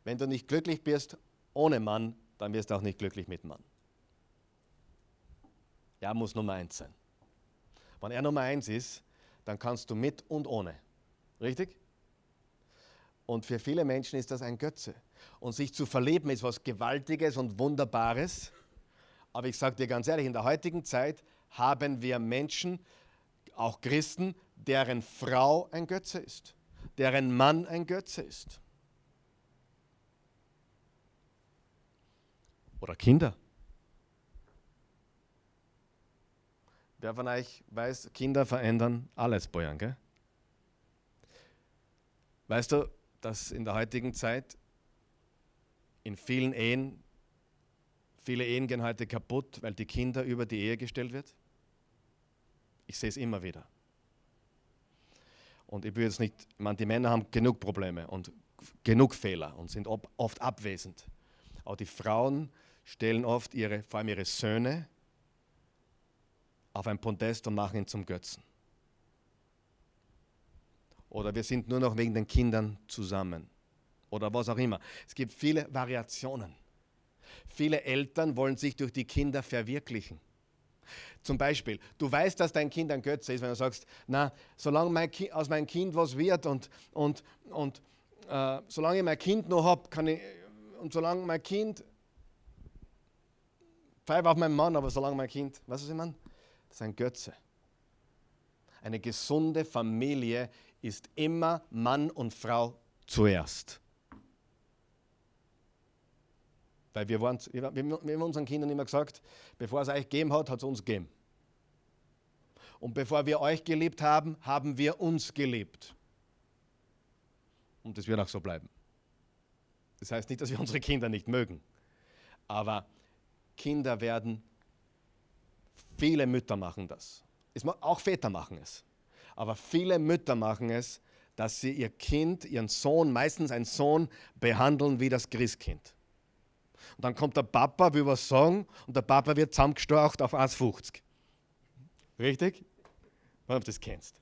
Wenn du nicht glücklich bist ohne Mann, dann wirst du auch nicht glücklich mit Mann. Er muss Nummer eins sein. Wenn er Nummer eins ist, dann kannst du mit und ohne. Richtig? Und für viele Menschen ist das ein Götze. Und sich zu verlieben ist was Gewaltiges und Wunderbares. Aber ich sage dir ganz ehrlich, in der heutigen Zeit haben wir Menschen, auch Christen, deren Frau ein Götze ist, deren Mann ein Götze ist. Oder Kinder. Wer von euch weiß, Kinder verändern alles, Bojan, gell? Weißt du, dass in der heutigen Zeit in vielen Ehen, viele Ehen gehen heute kaputt, weil die Kinder über die Ehe gestellt wird? Ich sehe es immer wieder. Und ich will jetzt nicht, ich meine, die Männer haben genug Probleme und genug Fehler und sind oft abwesend. Aber die Frauen stellen oft ihre, vor allem ihre Söhne auf ein Podest und machen ihn zum Götzen. Oder wir sind nur noch wegen den Kindern zusammen. Oder was auch immer. Es gibt viele Variationen. Viele Eltern wollen sich durch die Kinder verwirklichen. Zum Beispiel, du weißt, dass dein Kind ein Götze ist, wenn du sagst, na, solange mein aus meinem Kind was wird und, und, und äh, solange ich mein Kind noch habe, kann ich, und solange mein Kind, pfeife auf meinen Mann, aber solange mein Kind, weißt du, was ich meine? Das ist ein Götze. Eine gesunde Familie ist immer Mann und Frau zuerst. Weil wir, waren, wir, haben unseren Kindern immer gesagt, bevor es euch gegeben hat, hat es uns gegeben. Und bevor wir euch geliebt haben, haben wir uns geliebt. Und das wird auch so bleiben. Das heißt nicht, dass wir unsere Kinder nicht mögen. Aber Kinder werden, viele Mütter machen das. Auch Väter machen es. Aber viele Mütter machen es, dass sie ihr Kind, ihren Sohn, meistens einen Sohn, behandeln wie das Christkind. Und dann kommt der Papa, will was sagen, und der Papa wird zusammengestaucht auf 1,50. Richtig? Wenn du das kennst.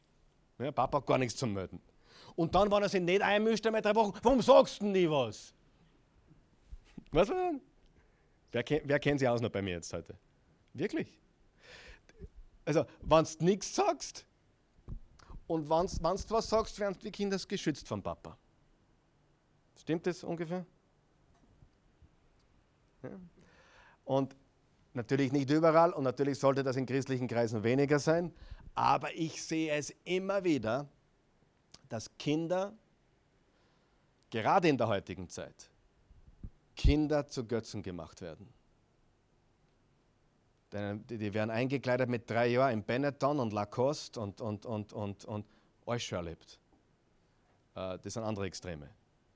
Ja, Papa hat gar nichts zu melden. Und dann, wenn er sich nicht einmischt, einmal drei Wochen, warum sagst du nie was? Was? Wer, wer kennt sich aus noch bei mir jetzt heute? Wirklich? Also, wenn du nichts sagst und wenn du was sagst, werden die Kinder geschützt vom Papa. Stimmt das ungefähr? Ja. Und natürlich nicht überall und natürlich sollte das in christlichen Kreisen weniger sein, aber ich sehe es immer wieder, dass Kinder, gerade in der heutigen Zeit, Kinder zu Götzen gemacht werden. Die werden eingekleidet mit drei Jahren in Benetton und Lacoste und, und, und, und, und alles schon erlebt. Äh, das sind andere Extreme.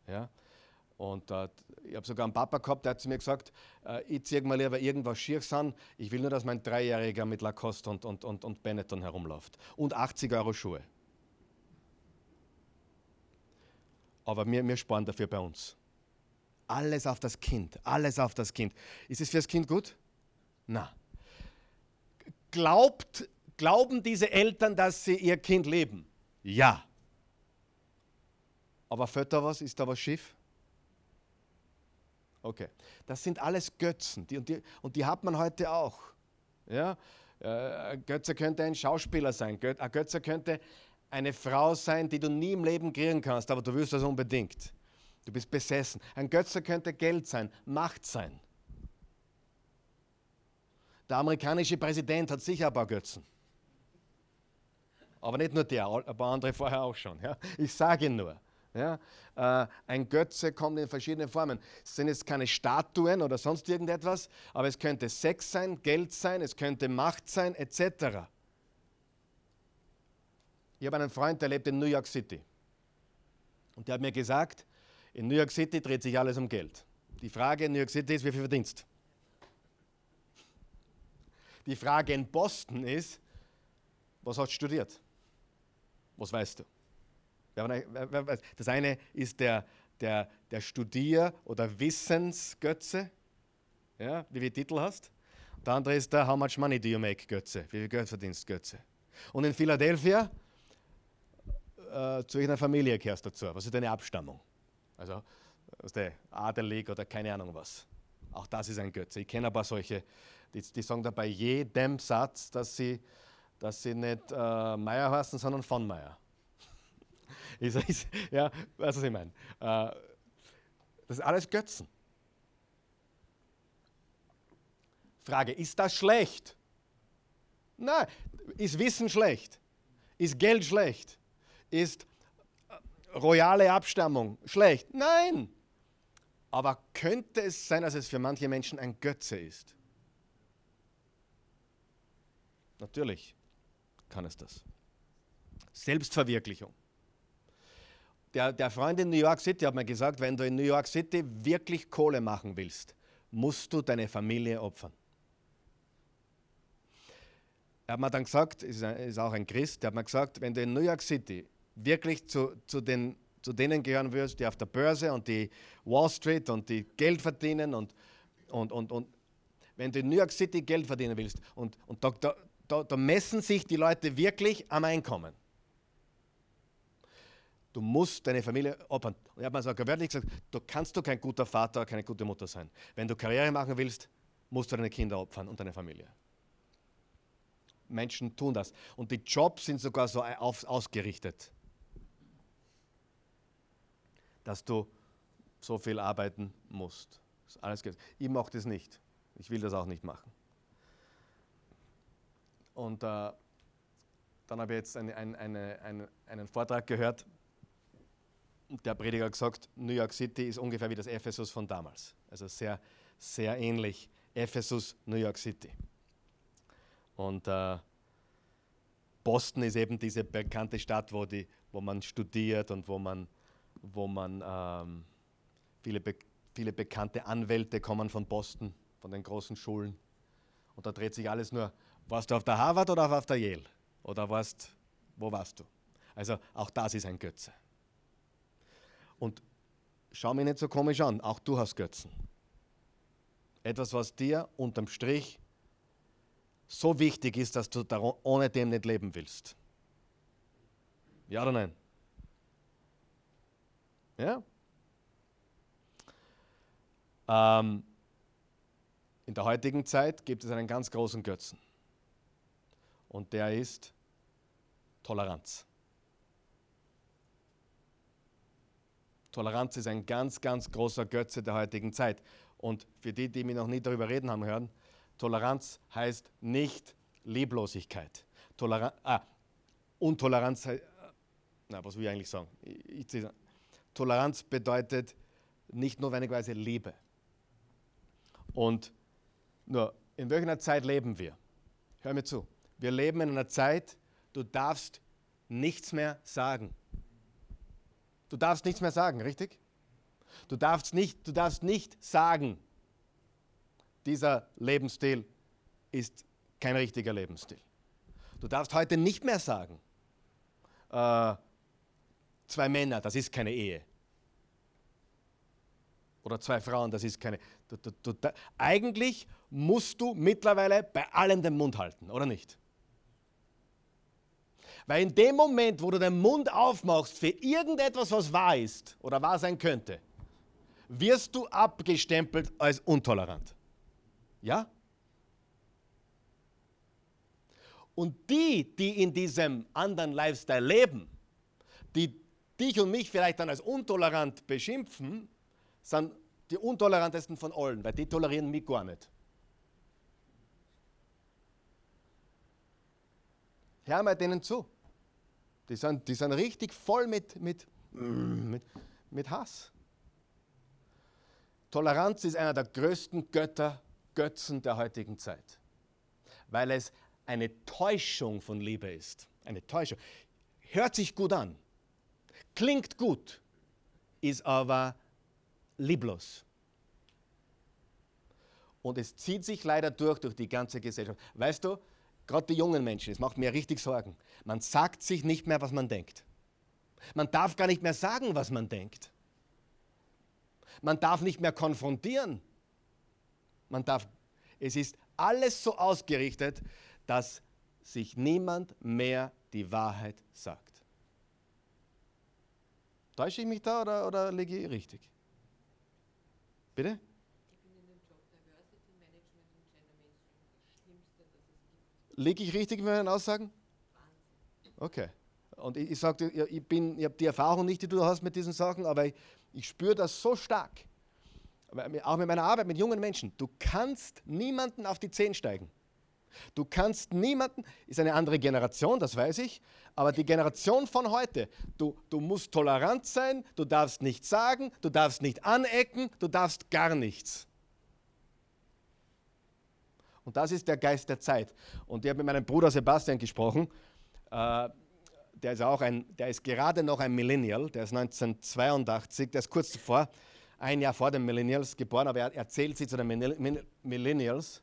Ja? Und äh, ich habe sogar einen Papa gehabt, der hat zu mir gesagt, äh, ich ziehe mal lieber irgendwas Schiers an, ich will nur, dass mein Dreijähriger mit Lacoste und, und, und, und Benetton herumläuft. Und 80 Euro Schuhe. Aber wir, wir sparen dafür bei uns. Alles auf das Kind, alles auf das Kind. Ist es für das Kind gut? Na. Glaubt, glauben diese Eltern, dass sie ihr Kind leben? Ja. Aber fällt da was? Ist da was schief? Okay. Das sind alles Götzen die, und, die, und die hat man heute auch. Ja? Äh, Götze könnte ein Schauspieler sein. Ein Götze könnte eine Frau sein, die du nie im Leben kriegen kannst, aber du willst das unbedingt. Du bist besessen. Ein Götze könnte Geld sein, Macht sein. Der amerikanische Präsident hat sicher ein paar Götzen. Aber nicht nur der, ein paar andere vorher auch schon. Ja? Ich sage nur. Ja? Äh, ein Götze kommt in verschiedenen Formen. Es sind jetzt keine Statuen oder sonst irgendetwas, aber es könnte Sex sein, Geld sein, es könnte Macht sein, etc. Ich habe einen Freund, der lebt in New York City. Und der hat mir gesagt, in New York City dreht sich alles um Geld. Die Frage in New York City ist, wie viel verdienst? Die Frage in Boston ist, was hast du studiert? Was weißt du? Das eine ist der, der, der Studier- oder Wissensgötze, ja, wie viel Titel hast. Der andere ist der How much money do you make Götze, wie viel Geld verdienst Götze. Und in Philadelphia äh, zu einer Familie gehörst dazu? Was ist deine Abstammung? Also, aus der adelig oder keine Ahnung was. Auch das ist ein Götze. Ich kenne ein paar solche, die, die sagen da bei jedem Satz, dass sie, dass sie nicht äh, Meier heißen, sondern von Meier. ich, ich, ja, weißt du, was ich meine? Äh, das ist alles Götzen. Frage, ist das schlecht? Nein. Ist Wissen schlecht? Ist Geld schlecht? Ist äh, royale Abstammung schlecht? Nein. Aber könnte es sein, dass es für manche Menschen ein Götze ist? Natürlich kann es das. Selbstverwirklichung. Der, der Freund in New York City hat mir gesagt, wenn du in New York City wirklich Kohle machen willst, musst du deine Familie opfern. Er hat mir dann gesagt, ist, ist auch ein Christ, der hat mir gesagt, wenn du in New York City wirklich zu, zu, den, zu denen gehören würdest, die auf der Börse und die Wall Street und die Geld verdienen und, und, und, und wenn du in New York City Geld verdienen willst und, und da, da, da messen sich die Leute wirklich am Einkommen. Du musst deine Familie opfern. Ich habe mir sogar wörtlich gesagt, du kannst du kein guter Vater, keine gute Mutter sein. Wenn du Karriere machen willst, musst du deine Kinder opfern und deine Familie. Menschen tun das. Und die Jobs sind sogar so auf, ausgerichtet dass du so viel arbeiten musst. Alles geht. Ich mache das nicht. Ich will das auch nicht machen. Und äh, dann habe ich jetzt eine, eine, eine, einen Vortrag gehört. Der Prediger hat gesagt, New York City ist ungefähr wie das Ephesus von damals. Also sehr, sehr ähnlich. Ephesus, New York City. Und äh, Boston ist eben diese bekannte Stadt, wo, die, wo man studiert und wo man wo man ähm, viele, be viele bekannte Anwälte kommen von Boston, von den großen Schulen. Und da dreht sich alles nur, warst du auf der Harvard oder auf der Yale? Oder warst, wo warst du? Also auch das ist ein Götze. Und schau mich nicht so komisch an, auch du hast Götzen. Etwas, was dir unterm Strich so wichtig ist, dass du ohne dem nicht leben willst. Ja oder nein? Ja? Ähm, in der heutigen Zeit gibt es einen ganz großen Götzen. Und der ist Toleranz. Toleranz ist ein ganz, ganz großer Götze der heutigen Zeit. Und für die, die mich noch nie darüber reden haben hören, Toleranz heißt nicht Lieblosigkeit. Toleran ah, Untoleranz heißt, na, was will ich eigentlich sagen? Ich, ich, Toleranz bedeutet nicht notwendigerweise Liebe. Und nur, in welcher Zeit leben wir? Hör mir zu. Wir leben in einer Zeit, du darfst nichts mehr sagen. Du darfst nichts mehr sagen, richtig? Du darfst nicht, du darfst nicht sagen, dieser Lebensstil ist kein richtiger Lebensstil. Du darfst heute nicht mehr sagen, äh, zwei Männer, das ist keine Ehe. Oder zwei Frauen, das ist keine. Du, du, du, eigentlich musst du mittlerweile bei allem den Mund halten, oder nicht? Weil in dem Moment, wo du den Mund aufmachst für irgendetwas, was wahr ist oder wahr sein könnte, wirst du abgestempelt als intolerant. Ja? Und die, die in diesem anderen Lifestyle leben, die dich und mich vielleicht dann als untolerant beschimpfen, sind die untolerantesten von allen, weil die tolerieren mich gar nicht. Hör mal denen zu. Die sind, die sind richtig voll mit, mit, mit, mit Hass. Toleranz ist einer der größten Götter, Götzen der heutigen Zeit, weil es eine Täuschung von Liebe ist. Eine Täuschung. Hört sich gut an, klingt gut, ist aber lieblos. Und es zieht sich leider durch, durch die ganze Gesellschaft. Weißt du, gerade die jungen Menschen, es macht mir richtig Sorgen. Man sagt sich nicht mehr, was man denkt. Man darf gar nicht mehr sagen, was man denkt. Man darf nicht mehr konfrontieren. Man darf, es ist alles so ausgerichtet, dass sich niemand mehr die Wahrheit sagt. Täusche ich mich da oder, oder liege ich richtig? Bitte? Liege ich richtig mit meinen Aussagen? Okay. Und ich, ich dir, ich, ich habe die Erfahrung nicht, die du hast mit diesen Sachen, aber ich, ich spüre das so stark. Auch mit meiner Arbeit mit jungen Menschen. Du kannst niemanden auf die Zehen steigen. Du kannst niemanden, ist eine andere Generation, das weiß ich, aber die Generation von heute, du, du musst tolerant sein, du darfst nichts sagen, du darfst nicht anecken, du darfst gar nichts. Und das ist der Geist der Zeit. Und ich habe mit meinem Bruder Sebastian gesprochen. Äh, der ist auch ein, der ist gerade noch ein Millennial, der ist 1982, der ist kurz zuvor, ein Jahr vor den Millennials geboren, aber er erzählt sie zu den Millennials.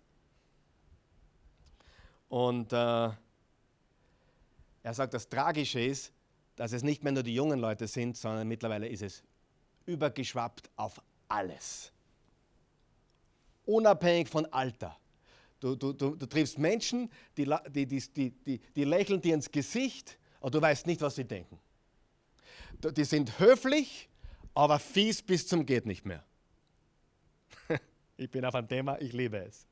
Und äh, er sagt, das Tragische ist, dass es nicht mehr nur die jungen Leute sind, sondern mittlerweile ist es übergeschwappt auf alles. Unabhängig von Alter. Du, du, du, du triffst Menschen, die, die, die, die, die lächeln dir ins Gesicht, aber du weißt nicht, was sie denken. Die sind höflich, aber fies bis zum geht nicht mehr. ich bin auf ein Thema, ich liebe es.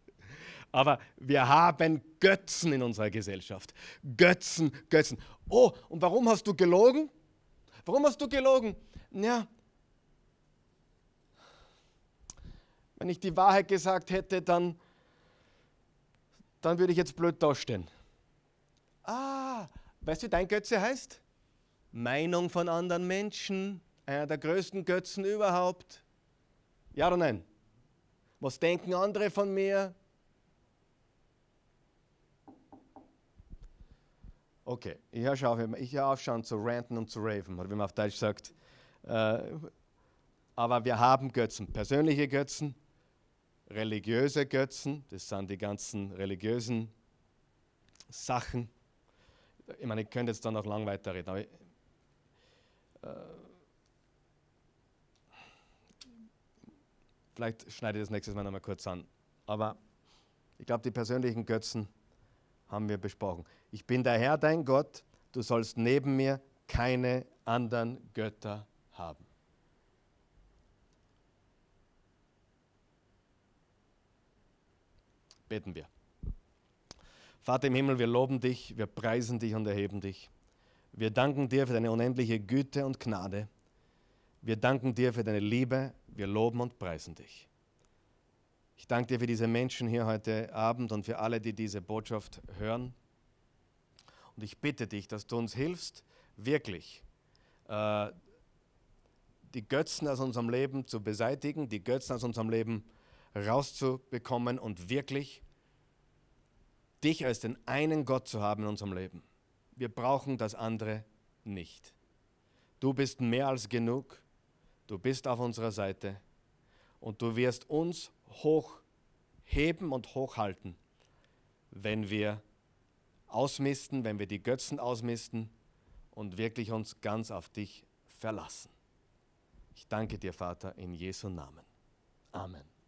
Aber wir haben Götzen in unserer Gesellschaft. Götzen, Götzen. Oh, und warum hast du gelogen? Warum hast du gelogen? Ja, wenn ich die Wahrheit gesagt hätte, dann dann würde ich jetzt blöd dastehen. Ah, weißt du, wie dein Götze heißt? Meinung von anderen Menschen, einer der größten Götzen überhaupt. Ja oder nein? Was denken andere von mir? Okay, ich höre auf, ich höre auf schon zu ranten und zu raven, oder wie man auf Deutsch sagt. Äh, aber wir haben Götzen, persönliche Götzen, religiöse Götzen, das sind die ganzen religiösen Sachen. Ich meine, ich könnte jetzt da noch lang weiterreden, aber ich, äh, vielleicht schneide ich das nächstes Mal nochmal kurz an. Aber ich glaube, die persönlichen Götzen haben wir besprochen. Ich bin der Herr, dein Gott, du sollst neben mir keine anderen Götter haben. Beten wir. Vater im Himmel, wir loben dich, wir preisen dich und erheben dich. Wir danken dir für deine unendliche Güte und Gnade. Wir danken dir für deine Liebe. Wir loben und preisen dich. Ich danke dir für diese Menschen hier heute Abend und für alle, die diese Botschaft hören. Und ich bitte dich, dass du uns hilfst, wirklich äh, die Götzen aus unserem Leben zu beseitigen, die Götzen aus unserem Leben rauszubekommen und wirklich dich als den einen Gott zu haben in unserem Leben. Wir brauchen das andere nicht. Du bist mehr als genug. Du bist auf unserer Seite und du wirst uns hochheben und hochhalten, wenn wir ausmisten, wenn wir die Götzen ausmisten und wirklich uns ganz auf dich verlassen. Ich danke dir, Vater, in Jesu Namen. Amen.